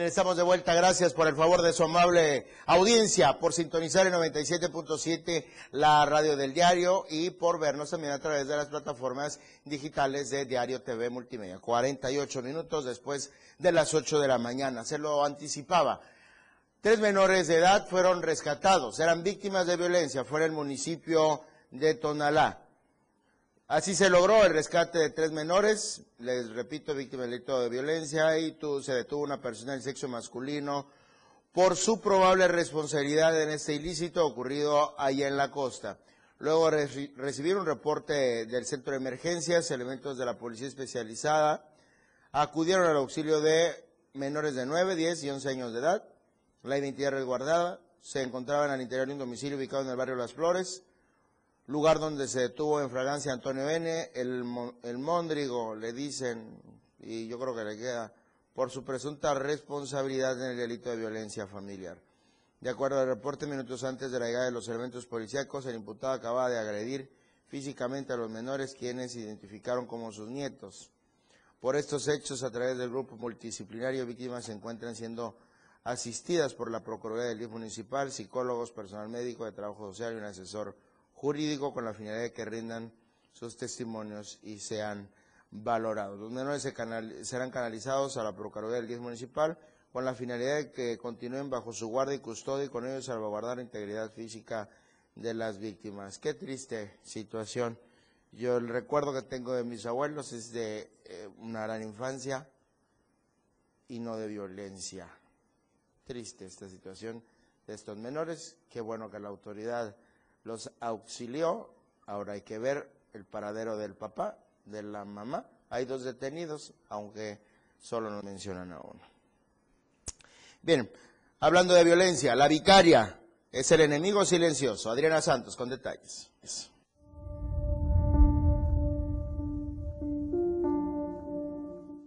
Estamos de vuelta. Gracias por el favor de su amable audiencia, por sintonizar el 97.7, la radio del diario, y por vernos también a través de las plataformas digitales de Diario TV Multimedia. 48 minutos después de las 8 de la mañana. Se lo anticipaba. Tres menores de edad fueron rescatados. Eran víctimas de violencia. Fue en el municipio de Tonalá. Así se logró el rescate de tres menores, les repito, víctimas del delito de violencia, y se detuvo una persona del sexo masculino por su probable responsabilidad en este ilícito ocurrido allá en la costa. Luego reci recibieron un reporte del centro de emergencias, elementos de la policía especializada acudieron al auxilio de menores de 9, 10 y 11 años de edad. La identidad resguardada se encontraban al interior de un domicilio ubicado en el barrio Las Flores lugar donde se detuvo en fragancia Antonio N., el, el Móndrigo, le dicen, y yo creo que le queda, por su presunta responsabilidad en el delito de violencia familiar. De acuerdo al reporte, minutos antes de la llegada de los elementos policíacos, el imputado acababa de agredir físicamente a los menores, quienes se identificaron como sus nietos. por estos hechos a través del grupo multidisciplinario víctimas se encuentran siendo asistidas por la Procuraduría del DIF municipal, psicólogos, personal médico de trabajo social y un asesor jurídico con la finalidad de que rindan sus testimonios y sean valorados. Los menores serán canalizados a la Procuraduría del DIF municipal con la finalidad de que continúen bajo su guardia y custodia y con ello salvaguardar la integridad física de las víctimas. Qué triste situación. Yo el recuerdo que tengo de mis abuelos es de eh, una gran infancia y no de violencia. Triste esta situación de estos menores. Qué bueno que la autoridad los auxilió. Ahora hay que ver el paradero del papá, de la mamá. Hay dos detenidos, aunque solo nos mencionan a uno. Bien, hablando de violencia, la vicaria es el enemigo silencioso. Adriana Santos, con detalles.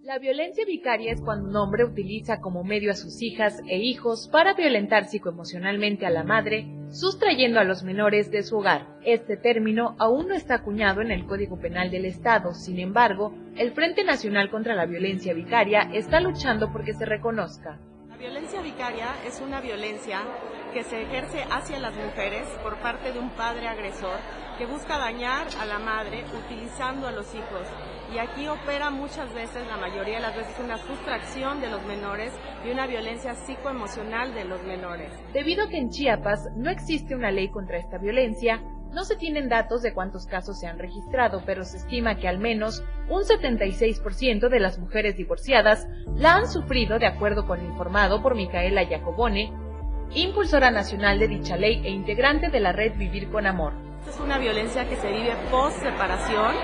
La violencia vicaria es cuando un hombre utiliza como medio a sus hijas e hijos para violentar psicoemocionalmente a la madre, sustrayendo a los menores de su hogar. Este término aún no está acuñado en el Código Penal del Estado, sin embargo, el Frente Nacional contra la Violencia Vicaria está luchando porque se reconozca. La violencia vicaria es una violencia que se ejerce hacia las mujeres por parte de un padre agresor que busca dañar a la madre utilizando a los hijos. Y aquí opera muchas veces, la mayoría de las veces, una sustracción de los menores y una violencia psicoemocional de los menores. Debido a que en Chiapas no existe una ley contra esta violencia, no se tienen datos de cuántos casos se han registrado, pero se estima que al menos un 76% de las mujeres divorciadas la han sufrido, de acuerdo con lo informado por Micaela Jacobone, impulsora nacional de dicha ley e integrante de la red Vivir con Amor. Es una violencia que se vive post separación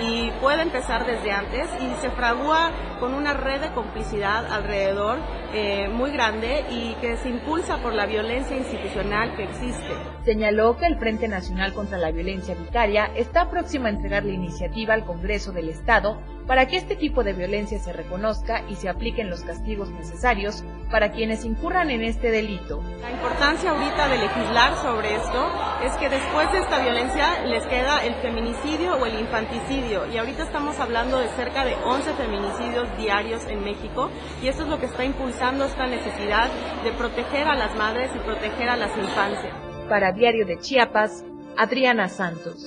y puede empezar desde antes y se fragúa con una red de complicidad alrededor eh, muy grande y que se impulsa por la violencia institucional que existe. Señaló que el Frente Nacional contra la Violencia Vicaria está próximo a entregar la iniciativa al Congreso del Estado para que este tipo de violencia se reconozca y se apliquen los castigos necesarios para quienes incurran en este delito. La importancia ahorita de legislar sobre esto es que después de esta violencia les queda el feminicidio o el infanticidio y ahorita estamos hablando de cerca de 11 feminicidios diarios en México y esto es lo que está impulsando esta necesidad de proteger a las madres y proteger a las infancias. Para Diario de Chiapas, Adriana Santos.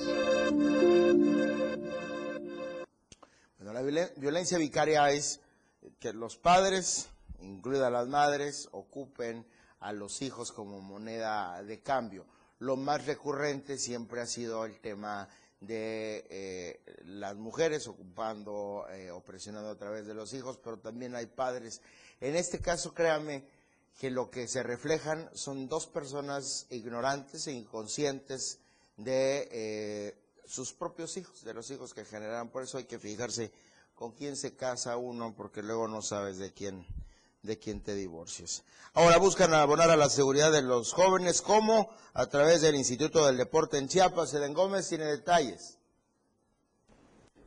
La violencia vicaria es que los padres, incluidas las madres, ocupen a los hijos como moneda de cambio. Lo más recurrente siempre ha sido el tema de eh, las mujeres ocupando eh, o presionando a través de los hijos, pero también hay padres. En este caso, créame que lo que se reflejan son dos personas ignorantes e inconscientes de eh, sus propios hijos, de los hijos que generan. Por eso hay que fijarse con quién se casa uno, porque luego no sabes de quién de quien te divorcies. Ahora buscan abonar a la seguridad de los jóvenes, como a través del Instituto del Deporte en Chiapas. Eden Gómez tiene detalles.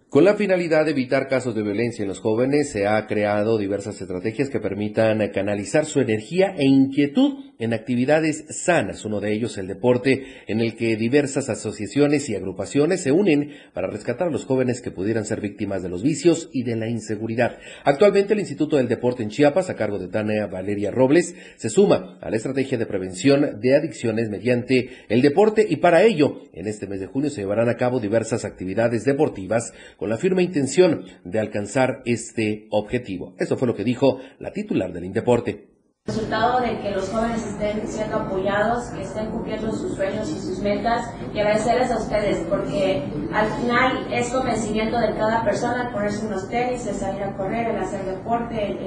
Con la finalidad de evitar casos de violencia en los jóvenes, se ha creado diversas estrategias que permitan canalizar su energía e inquietud en actividades sanas, uno de ellos el deporte, en el que diversas asociaciones y agrupaciones se unen para rescatar a los jóvenes que pudieran ser víctimas de los vicios y de la inseguridad. Actualmente el Instituto del Deporte en Chiapas, a cargo de Tania Valeria Robles, se suma a la estrategia de prevención de adicciones mediante el deporte y para ello, en este mes de junio se llevarán a cabo diversas actividades deportivas con la firme intención de alcanzar este objetivo. Esto fue lo que dijo la titular del Indeporte. El resultado de que los jóvenes estén siendo apoyados, que estén cumpliendo sus sueños y sus metas, y agradecerles a ustedes, porque al final es convencimiento de cada persona el ponerse unos tenis, el salir a correr, el hacer deporte,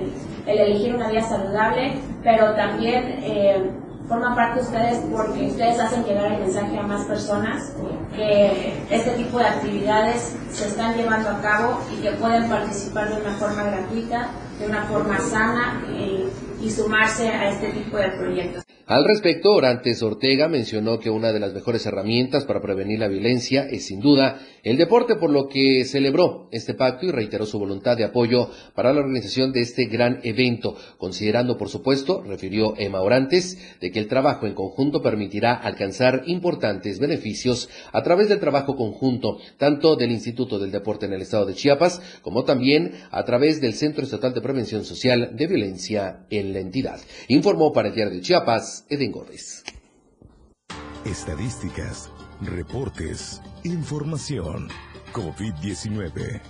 el, elegir una vida saludable, pero también eh, forma parte de ustedes porque ustedes hacen llegar el mensaje a más personas que este tipo de actividades se están llevando a cabo y que pueden participar de una forma gratuita, de una forma sana y, y sumarse a este tipo de proyectos. Al respecto, Orantes Ortega mencionó que una de las mejores herramientas para prevenir la violencia es sin duda el deporte, por lo que celebró este pacto y reiteró su voluntad de apoyo para la organización de este gran evento, considerando, por supuesto, refirió Emma Orantes, de que el trabajo en conjunto permitirá alcanzar importantes beneficios a través del trabajo conjunto, tanto del Instituto del Deporte en el Estado de Chiapas, como también a través del Centro Estatal de Prevención Social de Violencia en la entidad. Informó para el Diario de Chiapas, Eden Gómez. Estadísticas, reportes, información. COVID-19.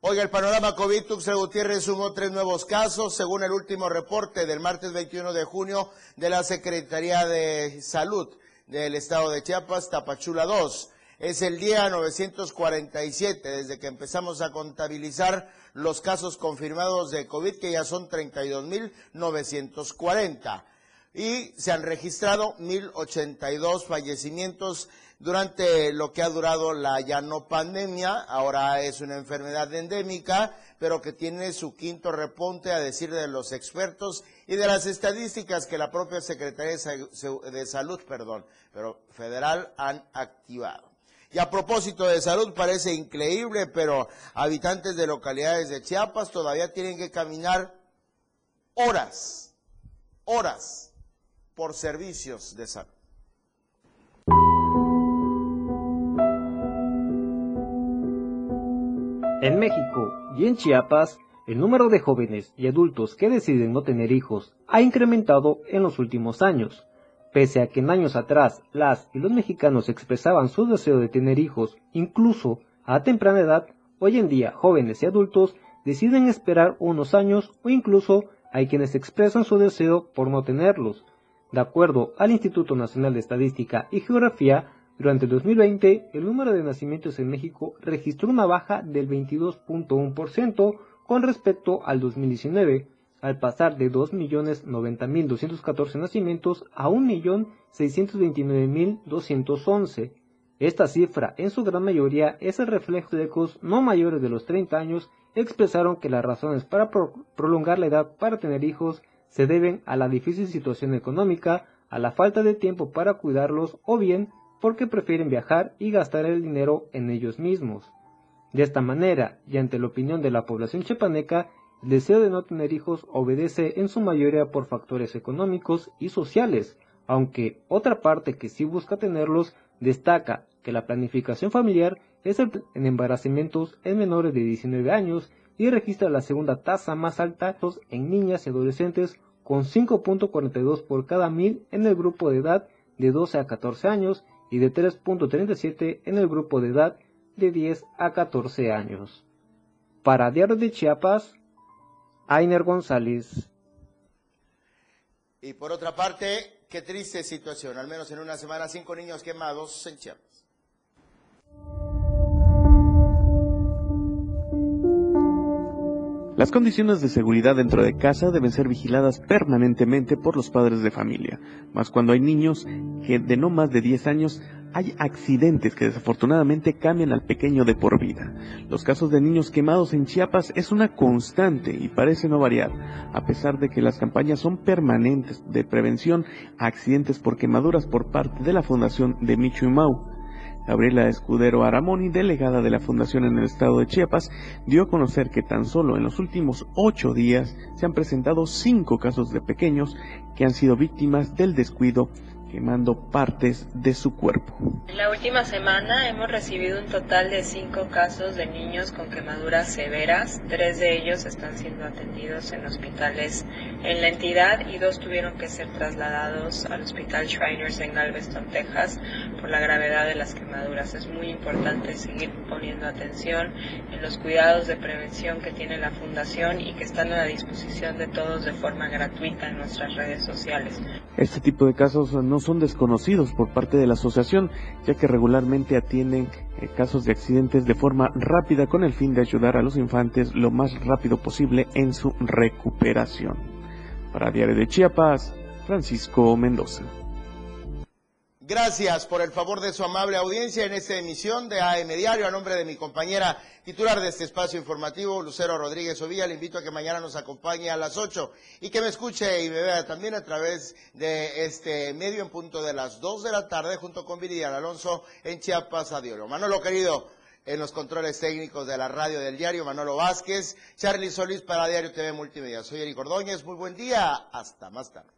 Oiga, el panorama COVID, Tuxtla Gutiérrez sumó tres nuevos casos, según el último reporte del martes 21 de junio de la Secretaría de Salud del Estado de Chiapas, Tapachula 2. Es el día 947 desde que empezamos a contabilizar los casos confirmados de COVID, que ya son 32.940. Y se han registrado 1.082 fallecimientos durante lo que ha durado la ya no pandemia. Ahora es una enfermedad endémica, pero que tiene su quinto repunte a decir de los expertos y de las estadísticas que la propia Secretaría de Salud, perdón, pero federal han activado. Y a propósito de salud, parece increíble, pero habitantes de localidades de Chiapas todavía tienen que caminar horas, horas por servicios de salud. En México y en Chiapas, el número de jóvenes y adultos que deciden no tener hijos ha incrementado en los últimos años. Pese a que en años atrás las y los mexicanos expresaban su deseo de tener hijos, incluso a temprana edad, hoy en día jóvenes y adultos deciden esperar unos años o incluso hay quienes expresan su deseo por no tenerlos. De acuerdo al Instituto Nacional de Estadística y Geografía, durante el 2020 el número de nacimientos en México registró una baja del 22.1% con respecto al 2019, al pasar de 2.090.214 nacimientos a 1.629.211. Esta cifra, en su gran mayoría, es el reflejo de ecos no mayores de los 30 años expresaron que las razones para prolongar la edad para tener hijos se deben a la difícil situación económica, a la falta de tiempo para cuidarlos o bien porque prefieren viajar y gastar el dinero en ellos mismos. De esta manera, y ante la opinión de la población chepaneca, el deseo de no tener hijos obedece en su mayoría por factores económicos y sociales, aunque otra parte que sí busca tenerlos destaca que la planificación familiar es el en embarazamientos en menores de 19 años y registra la segunda tasa más alta en niñas y adolescentes con 5.42 por cada mil en el grupo de edad de 12 a 14 años y de 3.37 en el grupo de edad de 10 a 14 años. Para Diario de Chiapas, Ainer González. Y por otra parte, qué triste situación, al menos en una semana, cinco niños quemados en Chiapas. Las condiciones de seguridad dentro de casa deben ser vigiladas permanentemente por los padres de familia, más cuando hay niños que de no más de 10 años hay accidentes que desafortunadamente cambian al pequeño de por vida. Los casos de niños quemados en Chiapas es una constante y parece no variar, a pesar de que las campañas son permanentes de prevención a accidentes por quemaduras por parte de la Fundación de Micho y Mau. Gabriela Escudero Aramoni, delegada de la Fundación en el estado de Chiapas, dio a conocer que tan solo en los últimos ocho días se han presentado cinco casos de pequeños que han sido víctimas del descuido quemando partes de su cuerpo. En la última semana hemos recibido un total de cinco casos de niños con quemaduras severas. Tres de ellos están siendo atendidos en hospitales en la entidad y dos tuvieron que ser trasladados al Hospital Shriners en Galveston, Texas, por la gravedad de las quemaduras. Es muy importante seguir poniendo atención en los cuidados de prevención que tiene la Fundación y que están a la disposición de todos de forma gratuita en nuestras redes sociales. Este tipo de casos no son desconocidos por parte de la asociación, ya que regularmente atienden eh, casos de accidentes de forma rápida con el fin de ayudar a los infantes lo más rápido posible en su recuperación. Para Diario de Chiapas, Francisco Mendoza. Gracias por el favor de su amable audiencia en esta emisión de AM Diario. A nombre de mi compañera titular de este espacio informativo, Lucero Rodríguez Ovilla, le invito a que mañana nos acompañe a las 8 y que me escuche y me vea también a través de este medio en punto de las 2 de la tarde junto con Viridiana Alonso en Chiapas a Diario. Manolo querido, en los controles técnicos de la radio del diario, Manolo Vázquez, Charlie Solís para Diario TV Multimedia. Soy Eric Ordóñez, muy buen día, hasta más tarde.